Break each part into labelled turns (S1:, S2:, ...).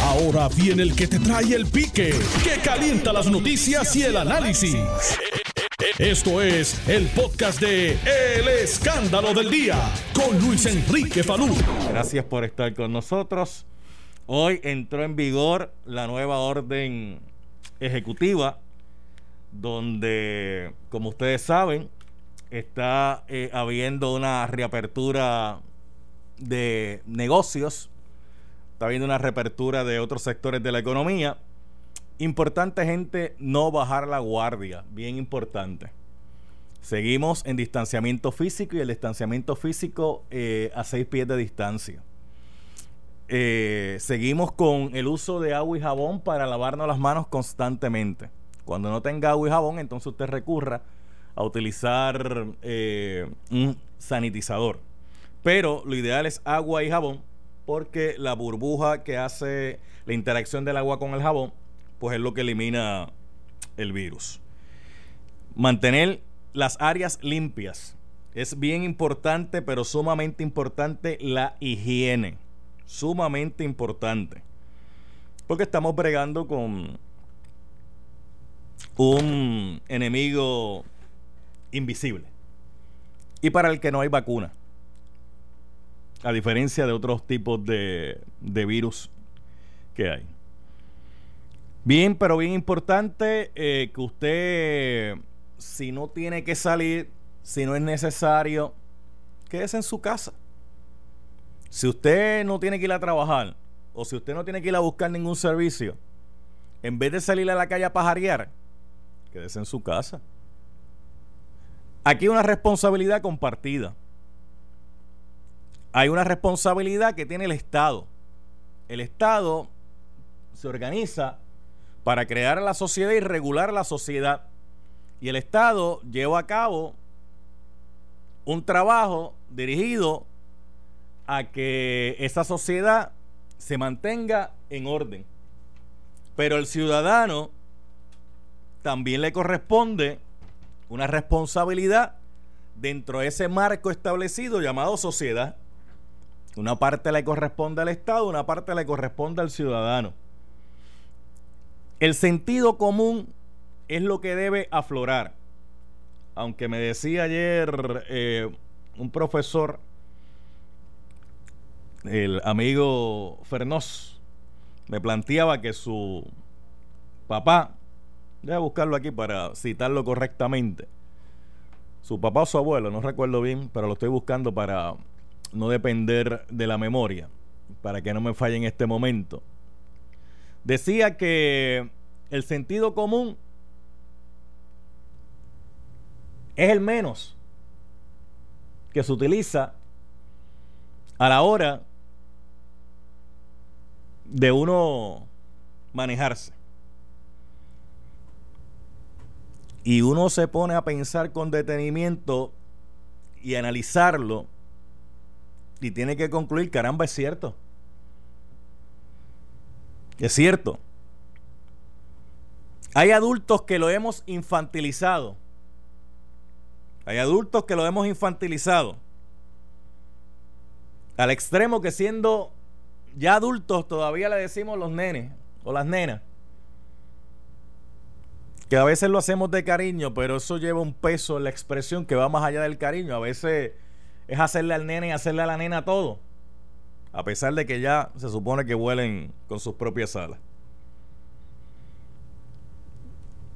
S1: Ahora viene el que te trae el pique, que calienta las noticias y el análisis. Esto es el podcast de El Escándalo del Día con Luis Enrique Falú.
S2: Gracias por estar con nosotros. Hoy entró en vigor la nueva orden ejecutiva, donde, como ustedes saben, está eh, habiendo una reapertura de negocios, está habiendo una reapertura de otros sectores de la economía. Importante, gente, no bajar la guardia, bien importante. Seguimos en distanciamiento físico y el distanciamiento físico eh, a seis pies de distancia. Eh, seguimos con el uso de agua y jabón para lavarnos las manos constantemente. Cuando no tenga agua y jabón, entonces usted recurra a utilizar eh, un sanitizador. Pero lo ideal es agua y jabón porque la burbuja que hace la interacción del agua con el jabón, pues es lo que elimina el virus. Mantener las áreas limpias. Es bien importante, pero sumamente importante la higiene. Sumamente importante. Porque estamos bregando con un enemigo invisible. Y para el que no hay vacuna. A diferencia de otros tipos de, de virus que hay. Bien, pero bien importante eh, que usted, si no tiene que salir, si no es necesario, quédese en su casa. Si usted no tiene que ir a trabajar o si usted no tiene que ir a buscar ningún servicio, en vez de salir a la calle a pajarear, quédese en su casa. Aquí hay una responsabilidad compartida. Hay una responsabilidad que tiene el Estado. El Estado se organiza para crear la sociedad y regular la sociedad. Y el Estado lleva a cabo un trabajo dirigido a que esa sociedad se mantenga en orden. Pero el ciudadano también le corresponde una responsabilidad dentro de ese marco establecido llamado sociedad. Una parte le corresponde al Estado, una parte le corresponde al ciudadano. El sentido común es lo que debe aflorar. Aunque me decía ayer eh, un profesor, el amigo Fernós, me planteaba que su papá Voy a buscarlo aquí para citarlo correctamente. Su papá o su abuelo, no recuerdo bien, pero lo estoy buscando para no depender de la memoria, para que no me falle en este momento. Decía que el sentido común es el menos que se utiliza a la hora de uno manejarse. y uno se pone a pensar con detenimiento y analizarlo y tiene que concluir, caramba, es cierto. Es cierto. Hay adultos que lo hemos infantilizado. Hay adultos que lo hemos infantilizado. Al extremo que siendo ya adultos todavía le decimos los nenes o las nenas que a veces lo hacemos de cariño, pero eso lleva un peso en la expresión que va más allá del cariño. A veces es hacerle al nene y hacerle a la nena todo, a pesar de que ya se supone que vuelen con sus propias alas.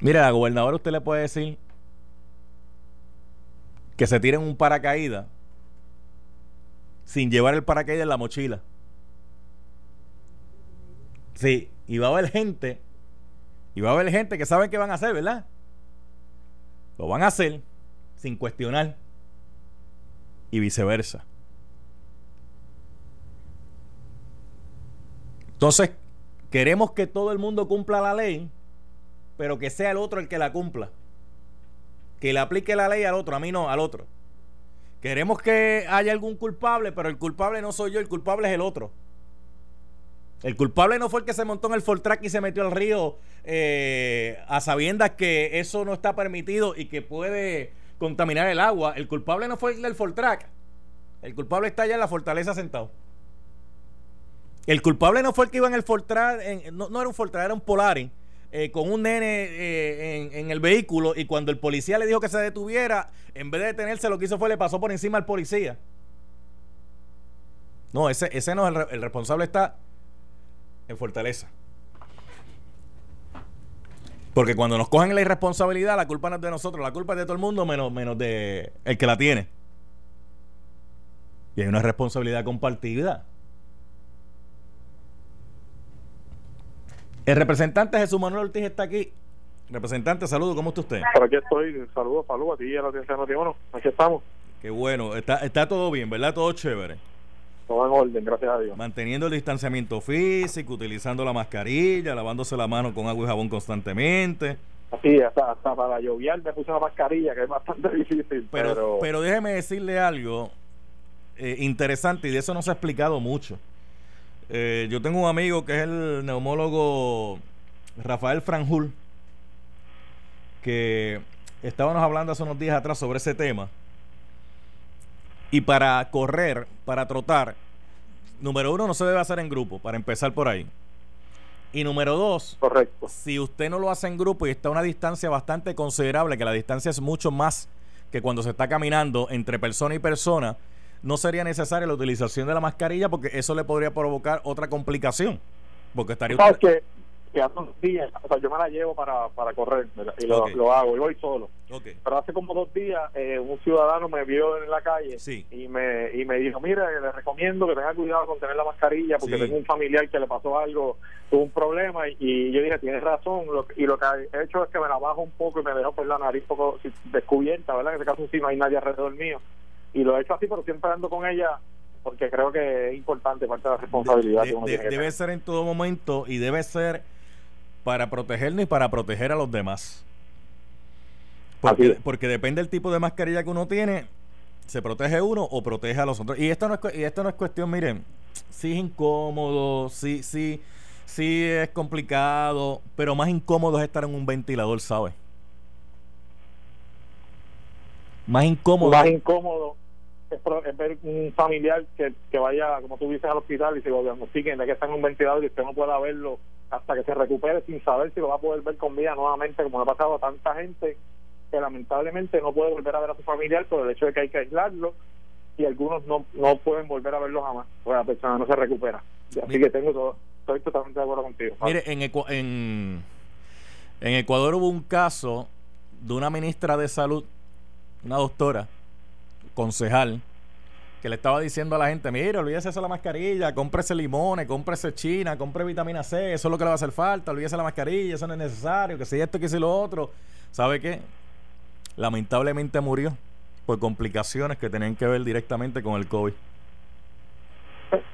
S2: Mire, a la gobernadora usted le puede decir que se tiren un paracaídas sin llevar el paracaídas en la mochila. Sí, y va a haber gente y va a haber gente que saben qué van a hacer, ¿verdad? Lo van a hacer sin cuestionar. Y viceversa. Entonces, queremos que todo el mundo cumpla la ley, pero que sea el otro el que la cumpla. Que le aplique la ley al otro, a mí no, al otro. Queremos que haya algún culpable, pero el culpable no soy yo, el culpable es el otro. El culpable no fue el que se montó en el Fortrack y se metió al río eh, a sabiendas que eso no está permitido y que puede contaminar el agua. El culpable no fue el del Fortrack. El culpable está allá en la fortaleza sentado. El culpable no fue el que iba en el Fortran, no, no, era un Fortran, era un Polaris, eh, con un nene eh, en, el vehículo y cuando el policía le dijo que se detuviera, en vez de detenerse lo que hizo fue le pasó por encima al policía. No, ese, ese no es el responsable, está en Fortaleza. Porque cuando nos cogen la irresponsabilidad, la culpa no es de nosotros, la culpa es de todo el mundo, menos, menos de el que la tiene. Y hay una responsabilidad compartida. El representante Jesús Manuel Ortiz está aquí. Representante, saludo, ¿cómo está usted?
S3: Por aquí estoy, saludos, saludos a ti y a la audiencia de aquí estamos.
S2: Qué bueno, está, está todo bien, ¿verdad? Todo chévere.
S3: Todo en orden, gracias a Dios.
S2: Manteniendo el distanciamiento físico, utilizando la mascarilla, lavándose la mano con agua y jabón constantemente.
S3: Así, hasta, hasta para lloviar me puse la mascarilla, que es bastante difícil.
S2: Pero, pero, déjeme decirle algo eh, interesante y de eso no se ha explicado mucho. Eh, yo tengo un amigo que es el neumólogo Rafael Franjul, que estábamos hablando hace unos días atrás sobre ese tema y para correr, para trotar, número uno, no se debe hacer en grupo, para empezar por ahí. Y número dos,
S3: Correcto.
S2: si usted no lo hace en grupo y está a una distancia bastante considerable, que la distancia es mucho más que cuando se está caminando entre persona y persona, no sería necesaria la utilización de la mascarilla porque eso le podría provocar otra complicación. Porque estaría
S3: usted que hace unos días, o sea, yo me la llevo para, para correr y lo, lo, hago y voy solo. Pero hace como dos días eh, un ciudadano me vio en la calle y me y me dijo, mira, le recomiendo que tenga cuidado con tener la mascarilla porque tengo un familiar que le pasó algo, tuvo un problema y, yo dije, tienes razón, y lo que he hecho es que me la bajo un poco y me dejo por la nariz un poco descubierta, ¿verdad? En este caso sí no hay nadie alrededor mío. Y lo he hecho así, pero siempre ando con ella porque creo que es importante parte de la responsabilidad.
S2: debe ser en todo momento y debe ser para protegernos y para proteger a los demás. Porque, porque depende del tipo de mascarilla que uno tiene, se protege uno o protege a los otros. Y esto no es, y esto no es cuestión, miren, sí es incómodo, sí, sí, sí es complicado, pero más incómodo es estar en un ventilador, ¿sabes? Más incómodo.
S3: Más incómodo es, ver un familiar que, que, vaya, como tú dices, al hospital y se diagnostiquen de que está en un ventilador y usted no pueda verlo hasta que se recupere sin saber si lo va a poder ver con vida nuevamente, como le ha pasado a tanta gente que lamentablemente no puede volver a ver a su familiar por el hecho de que hay que aislarlo y algunos no, no pueden volver a verlo jamás, porque la persona no se recupera. Así que tengo todo, estoy totalmente de acuerdo contigo.
S2: Mire, en, en, en Ecuador hubo un caso de una ministra de salud, una doctora, concejal, que le estaba diciendo a la gente, mire, olvídese de la mascarilla, cómprese limones, cómprese china, compre vitamina C, eso es lo que le va a hacer falta, olvídese la mascarilla, eso no es necesario, que si esto, que si lo otro. ¿Sabe qué? Lamentablemente murió por complicaciones que tenían que ver directamente con el COVID.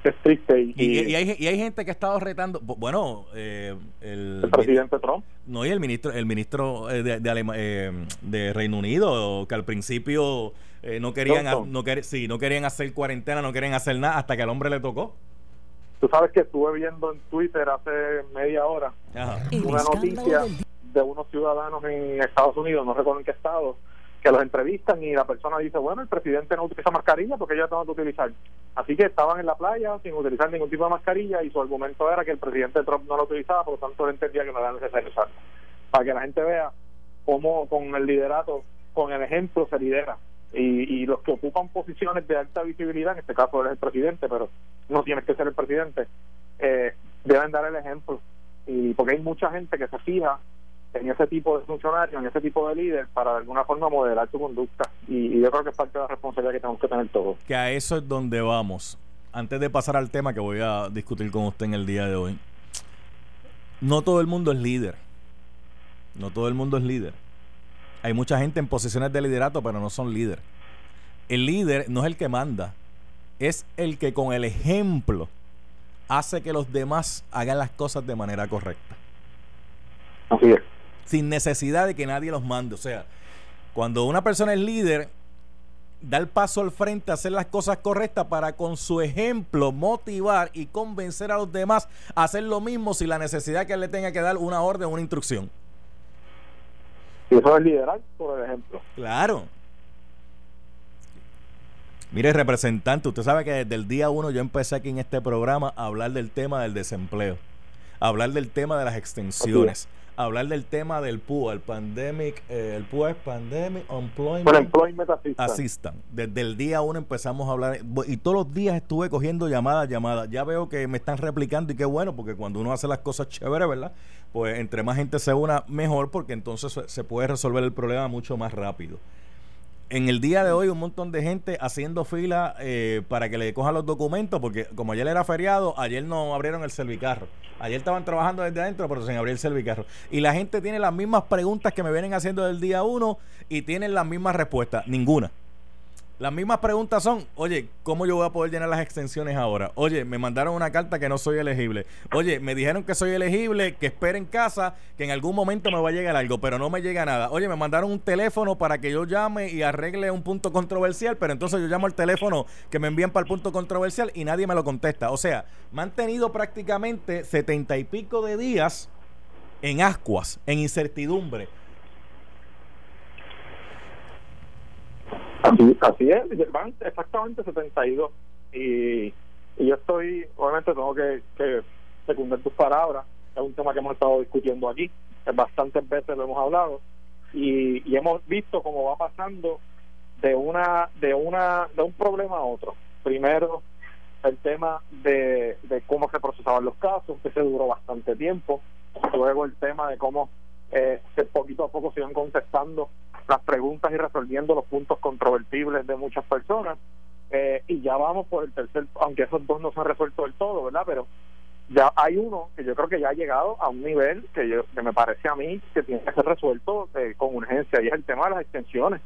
S3: Es triste.
S2: Y, hay, y hay gente que ha estado retando. Bueno,
S3: eh, el, presidente Trump.
S2: No, y el ministro, el ministro eh, de, eh, de Reino Unido, que al principio eh, no querían no sí, no querían hacer cuarentena, no querían hacer nada hasta que al hombre le tocó.
S3: Tú sabes que estuve viendo en Twitter hace media hora una noticia de unos ciudadanos en Estados Unidos, no recuerdo en qué estado, que los entrevistan y la persona dice, bueno, el presidente no utiliza mascarilla porque ellos tengo que utilizar. Así que estaban en la playa sin utilizar ningún tipo de mascarilla y su argumento era que el presidente Trump no lo utilizaba, por lo tanto él entendía que no era necesario usarlo. Para que la gente vea cómo con el liderato, con el ejemplo se lidera y, los que ocupan posiciones de alta visibilidad, en este caso eres el presidente, pero no tienes que ser el presidente, eh, deben dar el ejemplo. y Porque hay mucha gente que se fija en ese tipo de funcionario, en ese tipo de líder, para de alguna forma modelar su conducta. Y, yo creo que es parte de la responsabilidad que tenemos que tener todos.
S2: Que a eso es donde vamos. Antes de pasar al tema que voy a discutir con usted en el día de hoy, no todo el mundo es líder. No todo el mundo es líder. Hay mucha gente en posiciones de liderato, pero no son líder. El líder no es el que manda, es el que con el ejemplo hace que los demás hagan las cosas de manera correcta.
S3: Así es.
S2: Sin necesidad de que nadie los mande. O sea, cuando una persona es líder, da el paso al frente a hacer las cosas correctas para con su ejemplo motivar y convencer a los demás a hacer lo mismo sin la necesidad que él le tenga que dar una orden o una instrucción.
S3: Y eso es liderar por ejemplo.
S2: Claro. Mire, representante, usted sabe que desde el día uno yo empecé aquí en este programa a hablar del tema del desempleo, a hablar del tema de las extensiones hablar del tema del PUA, el Pandemic, eh, el PUA es Pandemic Employment, Assistant. Desde el día uno empezamos a hablar y todos los días estuve cogiendo llamadas, llamadas. Ya veo que me están replicando y qué bueno, porque cuando uno hace las cosas chéveres, ¿verdad? Pues entre más gente se una, mejor, porque entonces se puede resolver el problema mucho más rápido en el día de hoy un montón de gente haciendo fila eh, para que le cojan los documentos, porque como ayer era feriado, ayer no abrieron el servicarro. Ayer estaban trabajando desde adentro, pero sin abrir el servicarro. Y la gente tiene las mismas preguntas que me vienen haciendo del día uno y tienen las mismas respuestas. Ninguna. Las mismas preguntas son, oye, ¿cómo yo voy a poder llenar las extensiones ahora? Oye, me mandaron una carta que no soy elegible. Oye, me dijeron que soy elegible, que espere en casa, que en algún momento me va a llegar algo, pero no me llega nada. Oye, me mandaron un teléfono para que yo llame y arregle un punto controversial, pero entonces yo llamo al teléfono que me envían para el punto controversial y nadie me lo contesta. O sea, me han tenido prácticamente setenta y pico de días en ascuas, en incertidumbre
S3: Así, así es, van exactamente 72. Y, y yo estoy, obviamente tengo que, que secundar tus palabras, es un tema que hemos estado discutiendo aquí, bastantes veces lo hemos hablado, y, y hemos visto cómo va pasando de una de una de un problema a otro. Primero el tema de, de cómo se procesaban los casos, que se duró bastante tiempo. Luego el tema de cómo eh, poquito a poco se iban contestando las preguntas y resolviendo los puntos controvertibles de muchas personas. Eh, y ya vamos por el tercer, aunque esos dos no se han resuelto del todo, ¿verdad? Pero ya hay uno que yo creo que ya ha llegado a un nivel que, yo, que me parece a mí que tiene que ser resuelto eh, con urgencia y es el tema de las extensiones.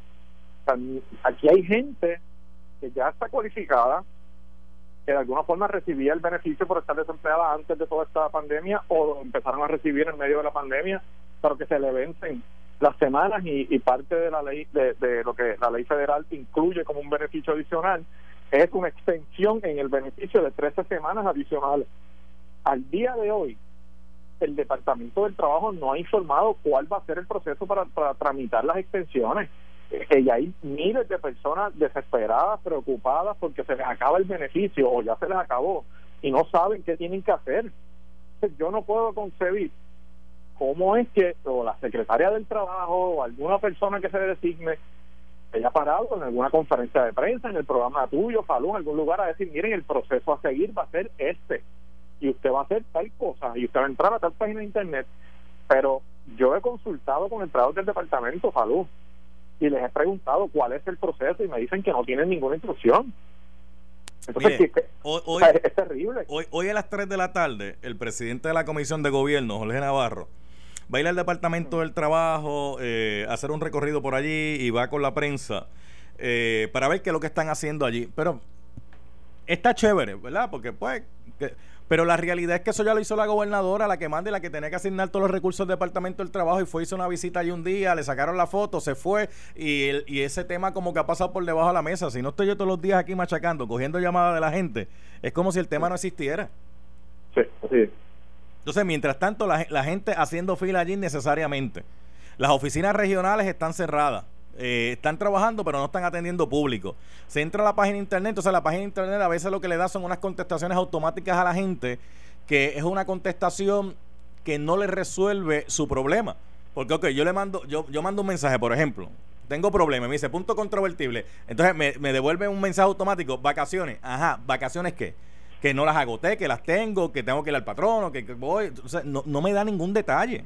S3: aquí hay gente que ya está cualificada, que de alguna forma recibía el beneficio por estar desempleada antes de toda esta pandemia o empezaron a recibir en medio de la pandemia pero que se le vencen las semanas y, parte de la ley de, lo que la ley federal incluye como un beneficio adicional es una extensión en el beneficio de 13 semanas adicionales. Al día de hoy, el Departamento del Trabajo no ha informado cuál va a ser el proceso para, para tramitar las extensiones. Eh, y hay miles de personas desesperadas, preocupadas porque se les acaba el beneficio o ya se les acabó y no saben qué tienen que hacer. Yo no puedo concebir cómo es que o la secretaria del trabajo o alguna persona que se designe haya parado en alguna conferencia de prensa, en el programa tuyo, Falú, en algún lugar a decir, miren, el proceso a seguir va a ser este, y usted va a hacer tal cosa, y usted va a entrar a tal página de internet, pero yo he consultado con empleados del departamento Falú y les he preguntado cuál es el proceso y me dicen que no tienen ninguna instrucción.
S2: Entonces, hoy, es, terrible. Hoy, hoy a las 3 de la tarde, el presidente de la Comisión de Gobierno, Jorge Navarro, va al Departamento del Trabajo, eh, hacer un recorrido por allí y va con la prensa eh, para ver qué es lo que están haciendo allí. Pero está chévere, ¿verdad? Porque pues... pero la realidad es que eso ya lo hizo la gobernadora, la que manda y la que tenía que asignar todos los recursos del Departamento del Trabajo y fue, hizo una visita allí un día, le sacaron la foto, se fue y, y ese tema como que ha pasado por debajo de la mesa. Si no estoy yo todos los días aquí machacando, cogiendo llamadas de la gente, es como si el tema no existiera.
S3: Sí, sí.
S2: Entonces, mientras tanto, la, gente haciendo fila allí necesariamente. Las oficinas regionales están cerradas. Eh, están trabajando pero no están atendiendo público. Se entra a la página de internet, entonces la página de internet a veces lo que le da son unas contestaciones automáticas a la gente, que es una contestación que no le resuelve su problema. Porque, ok, yo le mando, yo, yo mando un mensaje, por ejemplo, tengo problema, me dice punto controvertible. Entonces me, me devuelve un mensaje automático, vacaciones. Ajá, ¿vacaciones qué? Que no las agoté, que las tengo, que tengo que ir al patrono, que, voy. O sea, no, no me da ningún detalle.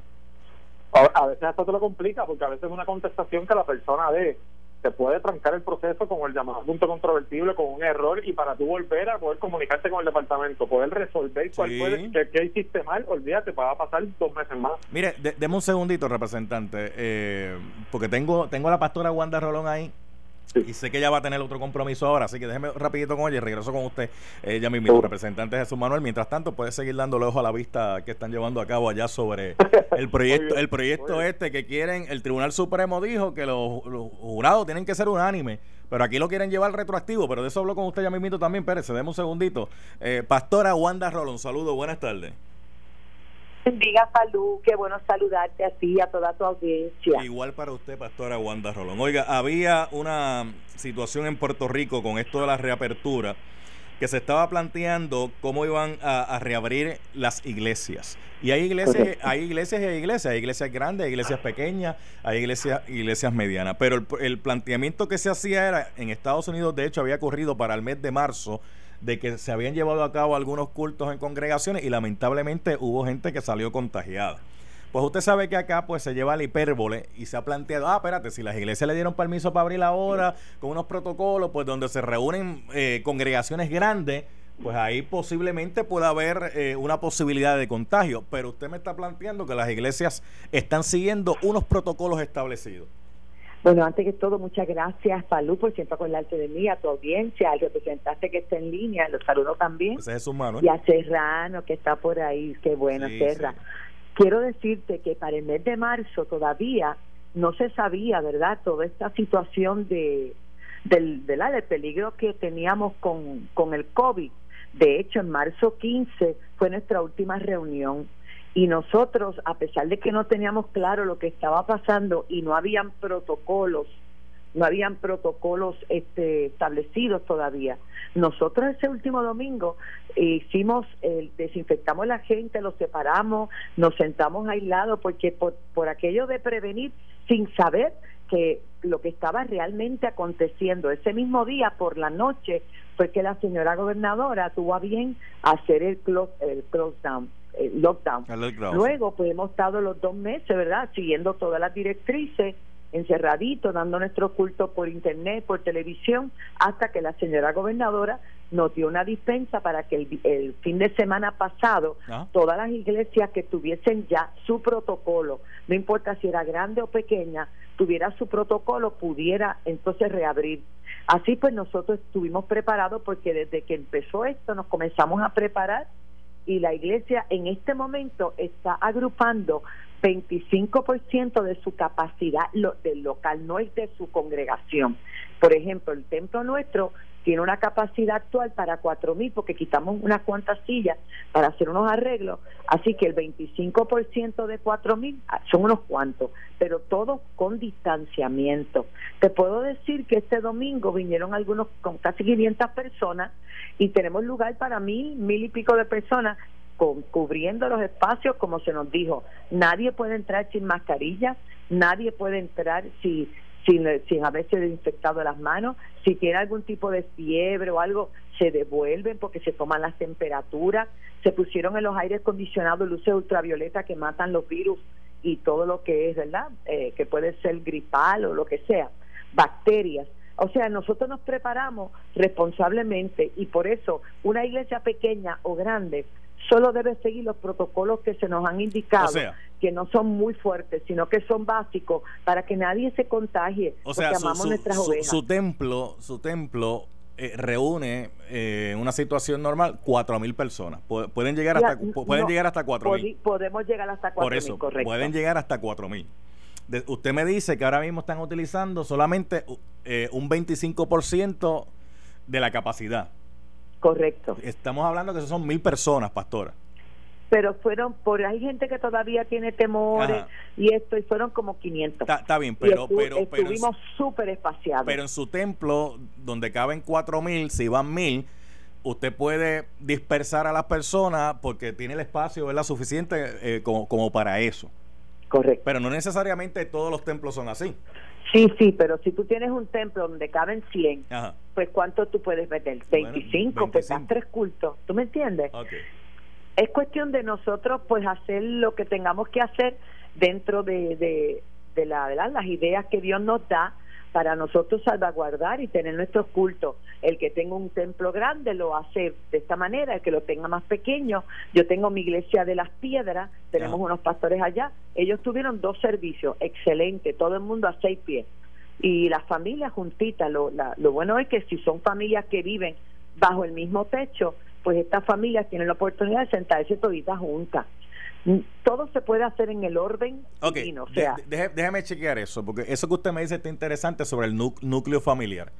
S3: A, veces hasta te lo complica, porque a veces es una contestación que la persona de te puede trancar el proceso con el llamado punto controvertible, con un error, y para tú volver a poder comunicarte con el departamento, poder resolver cuál puede, qué, hiciste mal, olvídate, va a pasar dos meses más.
S2: Mire, deme un segundito, representante, eh, porque tengo, tengo a la pastora Wanda Rolón ahí y sé que ella va a tener otro compromiso ahora, así que déjeme rapidito con ella y regreso con usted, ella mismo, representante Jesús Manuel. Mientras tanto, puede seguir dándole ojo a la vista que están llevando a cabo allá sobre el proyecto, el proyecto este que quieren, el Tribunal Supremo dijo que los, jurados tienen que ser unánimes, pero aquí lo quieren llevar retroactivo, pero de eso hablo con usted ya mismo también, Pérez, deme un segundito. Eh, Pastora Wanda Rolón, saludo, buenas tardes.
S4: Bendiga salud, qué bueno saludarte a ti y a toda tu audiencia.
S2: Igual para usted, Pastora Wanda Rolón. Oiga, había una situación en Puerto Rico con esto de la reapertura que se estaba planteando cómo iban a, reabrir las iglesias. Y hay iglesias, hay iglesias y hay iglesias, hay iglesias grandes, hay iglesias pequeñas, hay iglesias, iglesias medianas. Pero el, el planteamiento que se hacía era, en Estados Unidos de hecho había ocurrido para el mes de marzo, de que se habían llevado a cabo algunos cultos en congregaciones y lamentablemente hubo gente que salió contagiada. Pues usted sabe que acá pues se lleva la hipérbole y se ha planteado, ah, espérate, si las iglesias le dieron permiso para abrir ahora con unos protocolos, pues donde se reúnen eh, congregaciones grandes, pues ahí posiblemente pueda haber eh, una posibilidad de contagio. Pero usted me está planteando que las iglesias están siguiendo unos protocolos establecidos.
S4: Bueno, antes que todo, muchas gracias, Palú, por siempre acordarte de mí, a tu audiencia, al representante que está en línea, los saludo también.
S2: Ese es humano.
S4: ¿eh? Y a Serrano, que está por ahí, qué bueno, Serra. Quiero decirte que para el mes de marzo todavía no se sabía, ¿verdad?, toda esta situación de del, del peligro que teníamos con, con el COVID. De hecho, en marzo 15 fue nuestra última reunión y nosotros, a pesar de que no teníamos claro lo que estaba pasando y no habían protocolos, no habían protocolos este, establecidos todavía, nosotros ese último domingo hicimos, el desinfectamos a la gente, los separamos, nos sentamos aislados porque por, por aquello de prevenir sin saber que lo que estaba realmente aconteciendo ese mismo día por la noche fue que la señora gobernadora tuvo a bien hacer el close, el close down el lockdown. Luego, pues hemos estado los dos meses, ¿verdad? Siguiendo todas las directrices, encerraditos, dando nuestro culto por internet, por televisión, hasta que la señora gobernadora nos dio una dispensa para que el, fin de semana pasado ah. todas las iglesias que tuviesen ya su protocolo, no importa si era grande o pequeña, tuviera su protocolo, pudiera entonces reabrir. Así pues nosotros estuvimos preparados porque desde que empezó esto nos comenzamos a preparar y la iglesia en este momento está agrupando 25% de su capacidad del local, no es de su congregación. Por ejemplo, el templo nuestro tiene una capacidad actual para cuatro mil porque quitamos unas cuantas sillas para hacer unos arreglos, así que el 25% de cuatro mil ah, son unos cuantos, pero todo con distanciamiento. Te puedo decir que este domingo vinieron algunos con casi 500 personas y tenemos lugar para mil, mil y pico de personas con, cubriendo los espacios como se nos dijo. Nadie puede entrar sin mascarilla, nadie puede entrar si sin, sin haberse desinfectado las manos. Si tiene algún tipo de fiebre o algo, se devuelven porque se toman las temperaturas. Se pusieron en los aires acondicionados luces ultravioleta que matan los virus y todo lo que es, ¿verdad? Eh, que puede ser gripal o lo que sea, bacterias. O sea, nosotros nos preparamos responsablemente y por eso una iglesia pequeña o grande solo debe seguir los protocolos que se nos han indicado, que no son muy fuertes, sino que son básicos para que nadie se contagie.
S2: O sea, su, templo, su templo eh, reúne eh, una situación normal cuatro mil personas. Pueden llegar hasta pueden llegar hasta cuatro mil.
S4: Podemos llegar hasta cuatro
S2: mil, correcto. Pueden llegar hasta cuatro mil. usted me dice que ahora mismo están utilizando solamente eh, un 25% de la capacidad.
S4: Correcto.
S2: Estamos hablando que eso son mil personas, pastora.
S4: Pero fueron, por hay gente que todavía tiene temores y esto, y fueron como 500.
S2: Está bien, pero, pero,
S4: estuvimos súper espaciados.
S2: Pero en su templo, donde caben cuatro mil, si van mil, usted puede dispersar a las personas porque tiene el espacio ¿verdad? suficiente eh, como, como para eso.
S4: Correcto.
S2: Pero no necesariamente todos los templos son así.
S4: Sí, sí, pero si tú tienes un templo donde caben 100, pues ¿cuánto tú puedes meter? 25, pues das tres cultos. ¿Tú me entiendes? Es cuestión de nosotros pues hacer lo que tengamos que hacer dentro de, de, de la, las ideas que Dios nos da para nosotros salvaguardar y tener nuestros cultos. El que tenga un templo grande lo hace de esta manera, el que lo tenga más pequeño. Yo tengo mi iglesia de las piedras, tenemos unos pastores allá. Ellos tuvieron dos servicios, excelente, todo el mundo a seis pies. Y las familias juntitas, lo, lo bueno es que si son familias que viven bajo el mismo techo, pues estas familias tienen la oportunidad de sentarse toditas juntas todo se puede hacer en el orden
S2: Ok, déjeme chequear eso, porque eso que usted me dice está interesante sobre el núcleo familiar.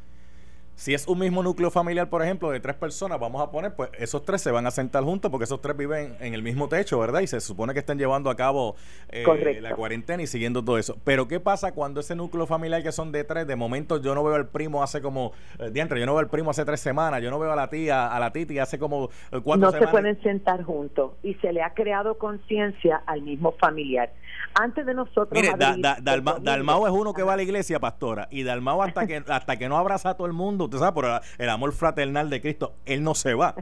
S2: Si es un mismo núcleo familiar, por ejemplo, de tres personas, vamos a poner, pues esos tres se van a sentar juntos porque esos tres viven en el mismo techo, ¿verdad? Y se supone que están llevando a cabo eh, la cuarentena y siguiendo todo eso. Pero ¿qué pasa cuando ese núcleo familiar que son de tres, de momento yo no veo al primo hace como, eh, diantre, yo no veo al primo hace tres semanas, yo no veo a la tía, a la titi hace como eh, cuatro
S4: semanas?
S2: No se
S4: pueden sentar juntos y se le ha creado conciencia al mismo familiar. Antes de nosotros...
S2: Mire, Dalmao es uno que va a la iglesia, pastora, y Dalmao hasta que, hasta que no abraza a todo el mundo, usted sabe, por el amor fraternal de Cristo, él no se va.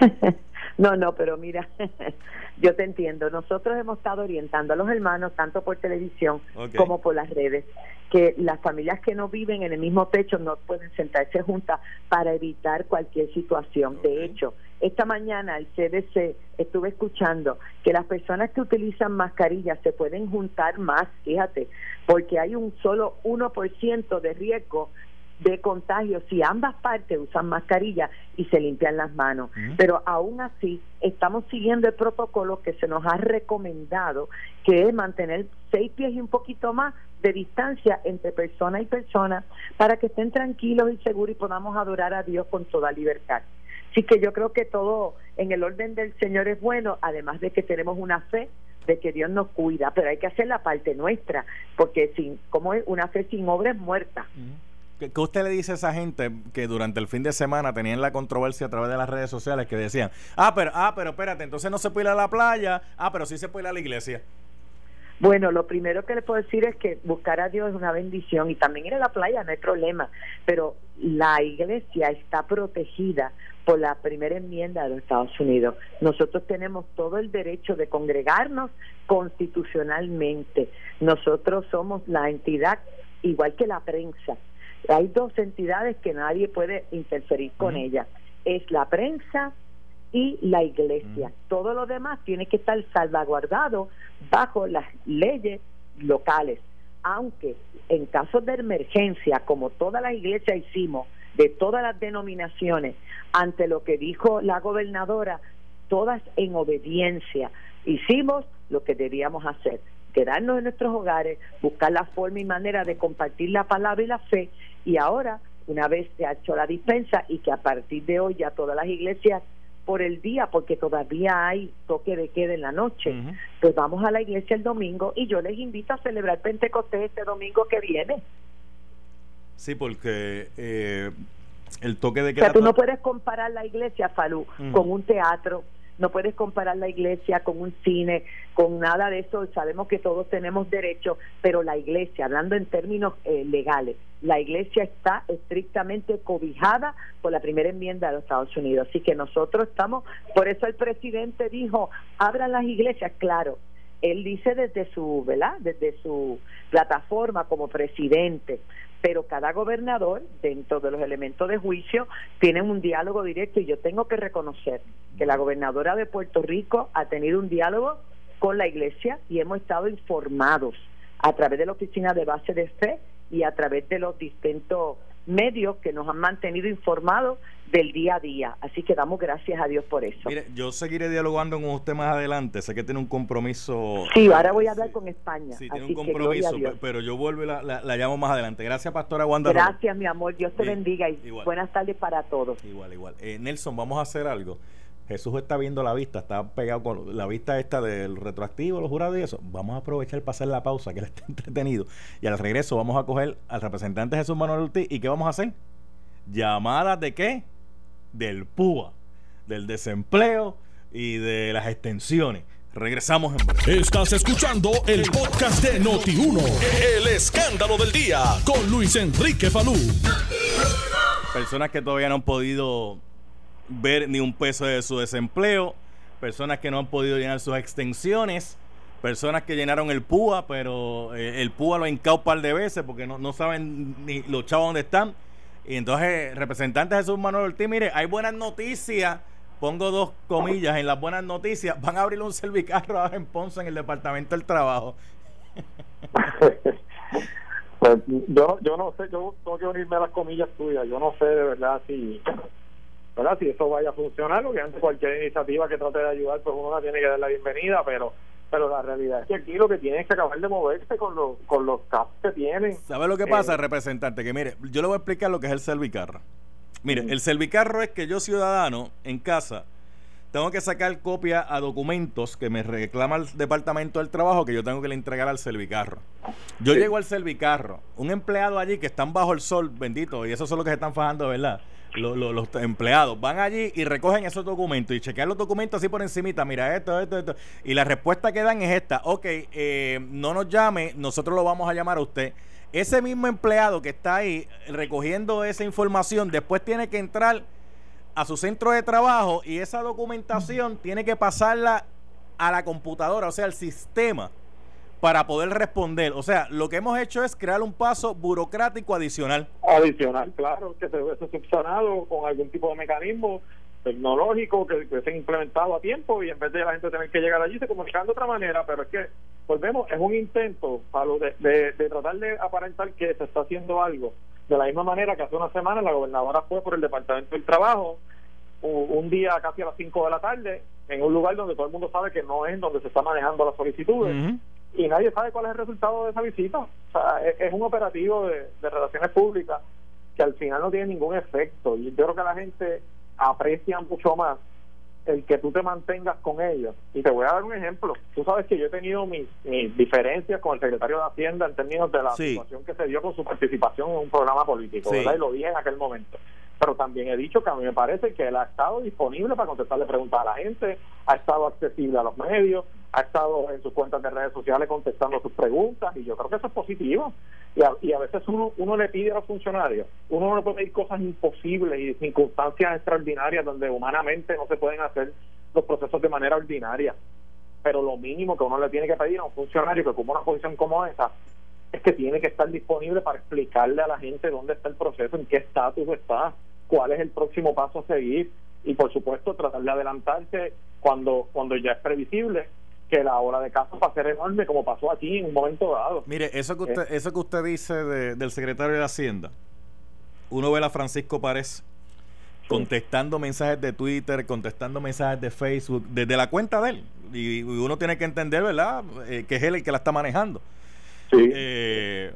S4: no, no, pero mira, yo te entiendo. Nosotros hemos estado orientando a los hermanos, tanto por televisión como por las redes, que las familias que no viven en el mismo techo no pueden sentarse juntas para evitar cualquier situación. De hecho, esta mañana el CDC estuve escuchando que las personas que utilizan mascarillas se pueden juntar más, fíjate, porque hay un solo 1% de riesgo de contagio si ambas partes usan mascarilla y se limpian las manos. Pero aún así estamos siguiendo el protocolo que se nos ha recomendado, que es mantener seis pies y un poquito más de distancia entre persona y persona para que estén tranquilos y seguros y podamos adorar a Dios con toda libertad. Así que yo creo que todo en el orden del Señor es bueno, además de que tenemos una fe de que Dios nos cuida, pero hay que hacer la parte nuestra, porque sin como es una fe sin obra es muerta.
S2: ¿Qué, usted le dice a esa gente que durante el fin de semana tenían la controversia a través de las redes sociales que decían, ah, pero, ah, pero espérate, entonces no se puede ir a la playa, ah, pero sí se puede ir a la iglesia?
S4: Bueno, lo primero que le puedo decir es que buscar a Dios es una bendición y también ir a la playa no hay problema, pero la iglesia está protegida por la primera enmienda de los Estados Unidos. Nosotros tenemos todo el derecho de congregarnos constitucionalmente. Nosotros somos la entidad igual que la prensa hay dos entidades que nadie puede interferir con ellas. Es la prensa y la iglesia. Todo lo demás tiene que estar salvaguardado bajo las leyes locales. Aunque en casos de emergencia, como todas las iglesias hicimos, de todas las denominaciones, ante lo que dijo la gobernadora, todas en obediencia, hicimos lo que debíamos hacer quedarnos en nuestros hogares, buscar la forma y manera de compartir la palabra y la fe y ahora, una vez se ha hecho la dispensa y que a partir de hoy ya todas las iglesias por el día, porque todavía hay toque de queda en la noche, pues vamos a la iglesia el domingo y yo les invito a celebrar Pentecostés este domingo que viene.
S2: Sí, porque eh, el toque de queda...
S4: O sea, tú no puedes comparar la iglesia, Falú, con un teatro, no puedes comparar la iglesia con un cine, con nada de eso. Sabemos que todos tenemos derecho, pero la iglesia, hablando en términos eh, legales, la iglesia está estrictamente cobijada por la primera enmienda de los Estados Unidos. Así que nosotros estamos, por eso el presidente dijo, abran las iglesias, claro. Él dice desde su, ¿verdad? Desde su plataforma como presidente, pero cada gobernador, dentro de los elementos de juicio, tiene un diálogo directo y yo tengo que reconocer que la gobernadora de Puerto Rico ha tenido un diálogo con la iglesia y hemos estado informados a través de la oficina de base de fe y a través de los distintos medios que nos han mantenido informados del día a día. Así que damos gracias a Dios por eso.
S2: Mire, yo seguiré dialogando con usted más adelante. Sé que tiene un compromiso.
S4: Sí, ahora voy a hablar con España.
S2: Sí, tiene un compromiso, pero yo vuelvo y la, llamo más adelante. Gracias, Pastora Wanda.
S4: Gracias, mi amor. Dios te bendiga y buenas tardes para todos.
S2: Igual, igual. Eh, Nelson, vamos a hacer algo. Jesús está viendo la vista, está pegado con la vista esta del retroactivo, los jurados y eso. Vamos a aprovechar para hacer la pausa, que él está entretenido. Y al regreso vamos a coger al representante Jesús Manuel Ortiz. ¿Y qué vamos a hacer? Llamadas de qué? Del PUA, del desempleo y de las extensiones. Regresamos en breve.
S1: Estás escuchando el podcast de Noti1. El escándalo del día con Luis Enrique Falú.
S2: Personas que todavía no han podido ver ni un peso de su desempleo, personas que no han podido llenar sus extensiones, personas que llenaron el PUA, pero eh, el PUA lo hincado un par de veces porque no, saben ni los chavos dónde están. Y entonces, representante Jesús Manuel Ortiz, mire, hay buenas noticias. Pongo dos comillas en las buenas noticias. Van a abrir un servicarro ahora en Ponce, en el Departamento del Trabajo.
S3: pues yo, yo no sé, yo tengo que unirme a las comillas tuyas. Yo no sé de verdad si ¿verdad? Si eso vaya a funcionar, obviamente cualquier iniciativa que trate de ayudar, pues uno la tiene que dar la bienvenida, pero pero la realidad es que aquí lo que tienen es que acabar de moverse con los, con los casos que tienen.
S2: ¿Sabe lo que pasa, eh, representante? Que mire, yo le voy a explicar lo que es el servicarro. Mire, el servicarro es que yo, ciudadano, en casa, tengo que sacar copia a documentos que me reclama el Departamento del Trabajo que yo tengo que le entregar al servicarro. Yo llego al servicarro, un empleado allí que están bajo el sol, bendito, y esos son los que se están fajando, ¿verdad? Los, empleados van allí y recogen esos documentos y chequean los documentos así por encimita, mira esto, esto, esto. Y la respuesta que dan es esta, ok, eh, no nos llame, nosotros lo vamos a llamar a usted. Ese mismo empleado que está ahí recogiendo esa información, después tiene que entrar a su centro de trabajo y esa documentación tiene que pasarla a la computadora, o sea, al sistema, para poder responder. O sea, lo que hemos hecho es crear un paso burocrático adicional.
S3: Adicional, claro, que se hubiese subsanado con algún tipo de mecanismo tecnológico que, que se ha implementado a tiempo y en vez de la gente tener que llegar allí se comunican de otra manera, pero es que, volvemos, es un intento para de, de tratar de aparentar que se está haciendo algo de la misma manera que hace una semana la gobernadora fue por el Departamento del Trabajo un día casi a las 5 de la tarde en un lugar donde todo el mundo sabe que no es donde se está manejando las solicitudes y nadie sabe cuál es el resultado de esa visita. O sea, es, un operativo de, de, relaciones públicas que al final no tiene ningún efecto y yo creo que la gente aprecia mucho más el que tú te mantengas con ellos. Y te voy a dar un ejemplo. Tú sabes que yo he tenido mis, diferencias con el secretario de Hacienda en términos de la situación que se dio con su participación en un programa político, ¿verdad? Y lo dije en aquel momento. Pero también he dicho que a mí me parece que él ha estado disponible para contestarle preguntas a la gente, ha estado accesible a los medios, ha estado en sus cuentas de redes sociales contestando sus preguntas y yo creo que eso es positivo. Y a, y a veces uno, uno le pide a los funcionarios, uno no le puede pedir cosas imposibles y circunstancias extraordinarias donde humanamente no se pueden hacer los procesos de manera ordinaria. Pero lo mínimo que uno le tiene que pedir a un funcionario que ocupa una posición como esa es que tiene que estar disponible para explicarle a la gente dónde está el proceso, en qué estatus está, cuál es el próximo paso a seguir y por supuesto tratar de adelantarse cuando cuando ya es previsible que la hora de caso va a ser enorme como pasó aquí en un momento dado.
S2: Mire, eso que usted, eh. eso que usted dice del secretario de Hacienda, uno ve a Francisco Párez contestando mensajes de Twitter, contestando mensajes de Facebook, desde la cuenta de él. Y, uno tiene que entender, ¿verdad?, eh, que es él el que la está manejando. Sí. Eh,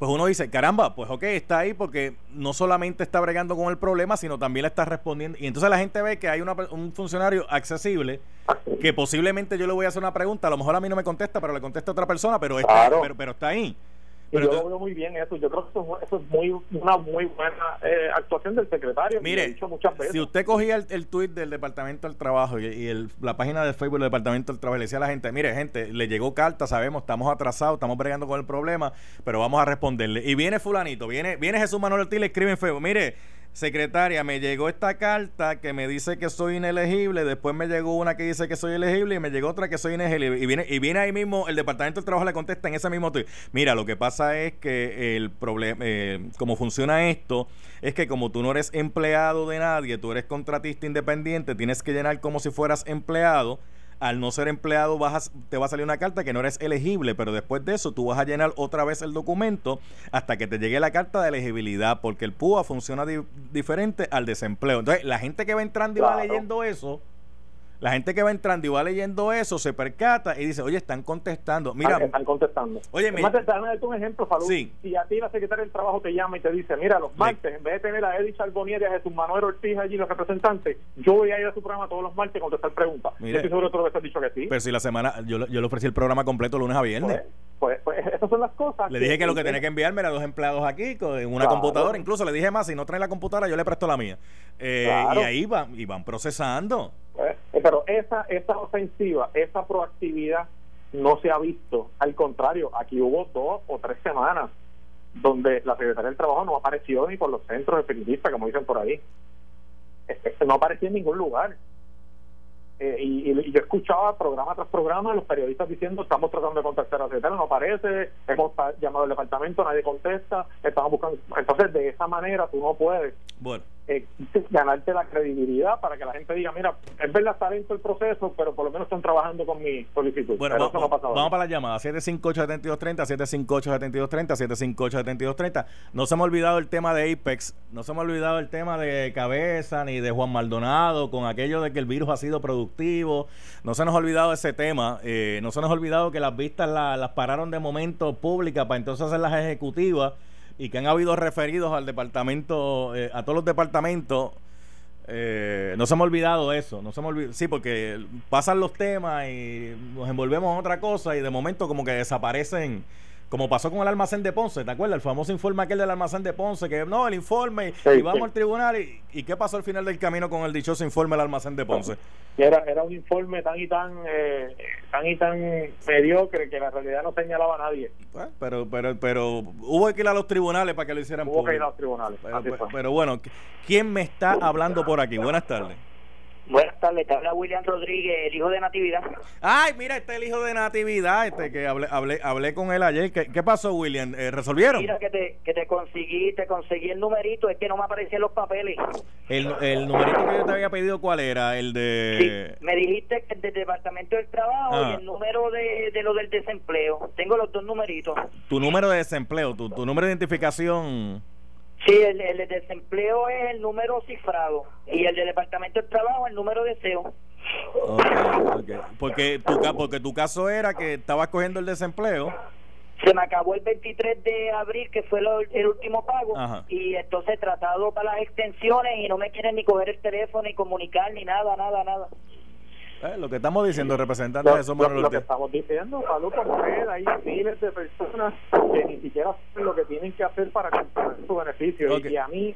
S2: pues uno dice, caramba, pues ok, está ahí porque no solamente está bregando con el problema, sino también le está respondiendo. Y entonces la gente ve que hay un funcionario accesible que posiblemente yo le voy a hacer una pregunta, a lo mejor a mí no me contesta, pero le contesta a otra persona, pero, está, pero está ahí.
S3: Pero yo lo veo muy bien eso. Yo creo que eso, es muy, una muy buena eh, actuación del secretario.
S2: Mire, si usted cogía el, el tuit del Departamento del Trabajo y, el, la página de Facebook del Departamento del Trabajo, le decía a la gente, mire, gente, le llegó carta, sabemos, estamos atrasados, estamos bregando con el problema, pero vamos a responderle. Y viene fulanito, viene, viene Jesús Manuel Ortiz, le escribe en Facebook, mire, secretaria, me llegó esta carta que me dice que soy inelegible, después me llegó una que dice que soy elegible y me llegó otra que soy inelegible. Y viene, y viene ahí mismo, el Departamento del Trabajo le contesta en ese mismo tweet. Mira, lo que pasa es que el problema, eh, como funciona esto, es que como tú no eres empleado de nadie, tú eres contratista independiente, tienes que llenar como si fueras empleado al no ser empleado vas te va a salir una carta que no eres elegible, pero después de eso tú vas a llenar otra vez el documento hasta que te llegue la carta de elegibilidad, porque el PUA funciona diferente al desempleo. Entonces, la gente que va entrando y va leyendo eso, la gente que va entrando y va leyendo eso se percata y dice, oye, están contestando. Mira,
S3: están contestando. Oye, mira. Déjame un ejemplo, Falú. Sí. Si a ti la secretaria del Trabajo te llama y te dice, mira, los martes, en vez de tener a Edith Charbonier y a Jesús Manuel Ortiz allí, los representantes, yo voy a ir a su programa todos los martes a contestar preguntas. Mire, yo estoy seguro que tú has dicho que sí.
S2: Pero si la semana, yo, yo le ofrecí el programa completo lunes a viernes.
S3: Pues, pues, pues esas son las cosas.
S2: Le dije que, lo que tenía que enviarme era dos empleados aquí, en una computadora. Incluso le dije más, si no trae la computadora, yo le presto la mía. Eh, y ahí van, y van procesando.
S3: Pues, pero esa, esa ofensiva, esa proactividad no se ha visto. Al contrario, aquí hubo dos o tres semanas donde la Secretaría del Trabajo no apareció ni por los centros de periodistas, como dicen por ahí. No apareció en ningún lugar. Eh, y, yo escuchaba programa tras programa los periodistas diciendo estamos tratando de contactar a la secretaria, no aparece, hemos llamado al departamento, nadie contesta, estamos buscando. Entonces, de esa manera tú no puedes
S2: bueno
S5: eh, ganarte la credibilidad para que la gente diga, mira, es verdad está lento el proceso, pero por lo menos están trabajando con mi solicitud.
S2: Bueno, vamos, para la llamada, 758-7230, 758-7230, 758-7230. No se me ha olvidado el tema de Apex, no se me ha olvidado el tema de Cabeza ni de Juan Maldonado con aquello de que el virus ha sido productivo. No se nos ha olvidado ese tema, eh, no se nos ha olvidado que las vistas las pararon de momento públicas para entonces hacer las ejecutivas y que han habido referidos al departamento, eh, a todos los departamentos. Eh, no se me ha olvidado eso, no se me olvidado, sí, porque pasan los temas y nos envolvemos en otra cosa y de momento como que desaparecen como pasó con el almacén de Ponce, ¿te acuerdas? El famoso informe aquel del almacén de Ponce, que no, el informe, y vamos al tribunal, y, qué pasó al final del camino con el dichoso informe del almacén de Ponce?
S5: Era, era un informe tan y tan, eh, tan y tan mediocre que la realidad no señalaba a nadie.
S2: Pues, pero, pero, pero hubo que ir a los tribunales para que lo hicieran
S5: Hubo que ir a los tribunales.
S2: pero bueno, ¿quién me está hablando por aquí? Buenas tardes.
S6: Buenas tardes, te habla William Rodríguez, el hijo de Natividad.
S2: Ay, mira, este es el hijo de Natividad, este que hablé hablé, hablé con él ayer. ¿Qué, qué pasó, William? Eh, ¿Resolvieron?
S6: Mira, que te, que te conseguí, te conseguí el numerito, es que no me aparecían los papeles.
S2: El, el numerito que yo te había pedido, ¿cuál era? El
S6: de... Sí, me dijiste que el del Departamento del Trabajo y ah. el número de, de lo del desempleo. Tengo los dos numeritos.
S2: Tu número de desempleo, tu, tu número de identificación...
S6: Sí, el, el, desempleo es el número cifrado y el del Departamento del Trabajo el número de SEO.
S2: Porque, tu, porque tu caso era que estabas cogiendo el desempleo.
S6: Se me acabó el 23 de abril, que fue el último pago, y entonces he tratado para las extensiones y no me quieren ni coger el teléfono, ni comunicar, ni nada, nada, nada.
S2: Eh, lo que estamos diciendo, representantes de
S5: Somos lo, lo que estamos diciendo, Pablo, porque hay miles de personas que ni siquiera saben lo que tienen que hacer para comprar su beneficio. Y a mí,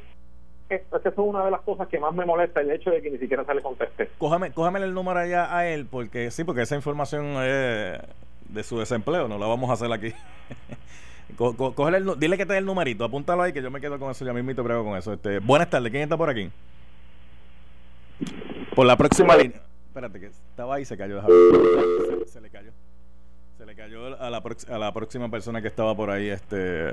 S5: es que es una de las cosas que más me molesta, el hecho de que ni siquiera se le conteste.
S2: Cójame, cójame el número allá a él, porque sí, porque esa información es de su desempleo, no la vamos a hacer aquí. dile que te dé el numerito, apúntalo ahí, que yo me quedo con eso, ya mismo te prego con eso. Este, buenas tardes, ¿quién está por aquí? Por la próxima línea. Espérate, que estaba ahí se cayó. Se, le cayó. Se le cayó a la, a la próxima persona que estaba por ahí. Este.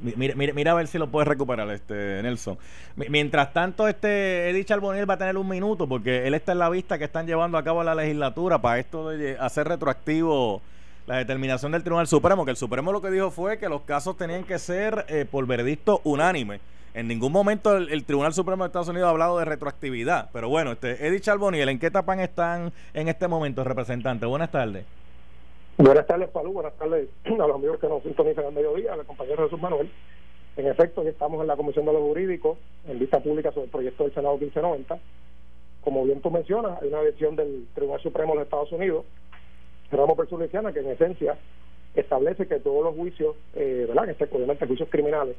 S2: Mira, mira, mira, a ver si lo puedes recuperar, este Nelson. Mientras tanto, este Eddie Charbonnier va a tener un minuto porque él está en la vista que están llevando a cabo la legislatura para esto de hacer retroactivo la determinación del Tribunal Supremo, que el Supremo lo que dijo fue que los casos tenían que ser eh, por veredicto unánime. En ningún momento el, Tribunal Supremo de Estados Unidos ha hablado de retroactividad. Pero bueno, este, Eddie Charboniel, ¿en qué etapa están en este momento, representante? Buenas tardes.
S5: Buenas tardes, Palú. Buenas tardes a los amigos que nos sintonizan al mediodía, al compañero Jesús Manuel. En efecto, estamos en la Comisión de los Jurídicos, en vista pública sobre el proyecto del Senado 1590. Como bien tú mencionas, hay una decisión del Tribunal Supremo de Estados Unidos, ramo Luisiana, que en esencia establece que todos los juicios, eh, ¿verdad? Que este, obviamente juicios criminales,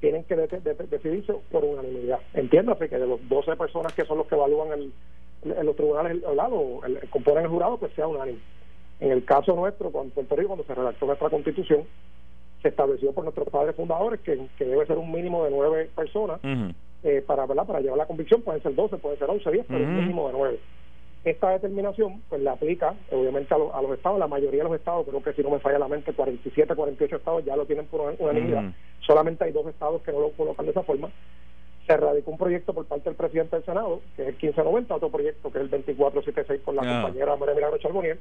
S5: tienen que decidirse por unanimidad. Entiéndase que de los 12 personas que son los que evalúan el, en los tribunales el, lado, el, componen el jurado, pues sea unánime. En el caso nuestro, con Puerto Rico, cuando se redactó nuestra constitución, se estableció por nuestros padres fundadores que, debe ser un mínimo de nueve personas eh, para, para llevar la convicción. Pueden ser 12, pueden ser 11, 10, pero un mínimo de nueve esta determinación pues la aplica obviamente a, los estados, la mayoría de los estados, creo que si no me falla la mente, 47, 48 estados ya lo tienen por unanimidad. Solamente hay dos estados que no lo colocan de esa forma. Se radicó un proyecto por parte del presidente del Senado, que es el 1590, otro proyecto que es el 2476 por la compañera María Milagro Charbonier.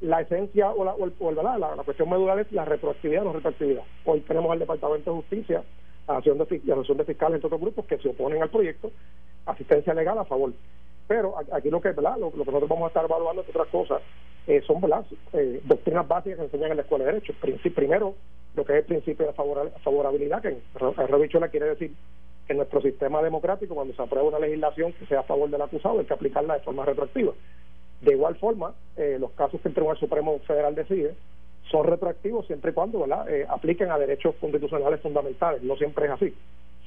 S5: La esencia o, la, o, el, la, la, cuestión medular es la retroactividad o no retroactividad. Hoy tenemos al Departamento de Justicia, la Asociación de, la Asociación de Fiscales, entre otros grupos, que se oponen al proyecto, asistencia legal a favor pero aquí lo que, ¿verdad? Lo, que nosotros vamos a estar evaluando es otras cosas eh, son. Eh, doctrinas básicas que se enseñan en la escuela de derecho. Primero, lo que es el principio de favorabilidad, que en la quiere decir en nuestro sistema democrático, cuando se aprueba una legislación que sea a favor del acusado, hay que aplicarla de forma retroactiva. De igual forma, eh, los casos que el Tribunal Supremo Federal decide son retroactivos siempre y cuando ¿verdad? apliquen a derechos constitucionales fundamentales. No siempre es así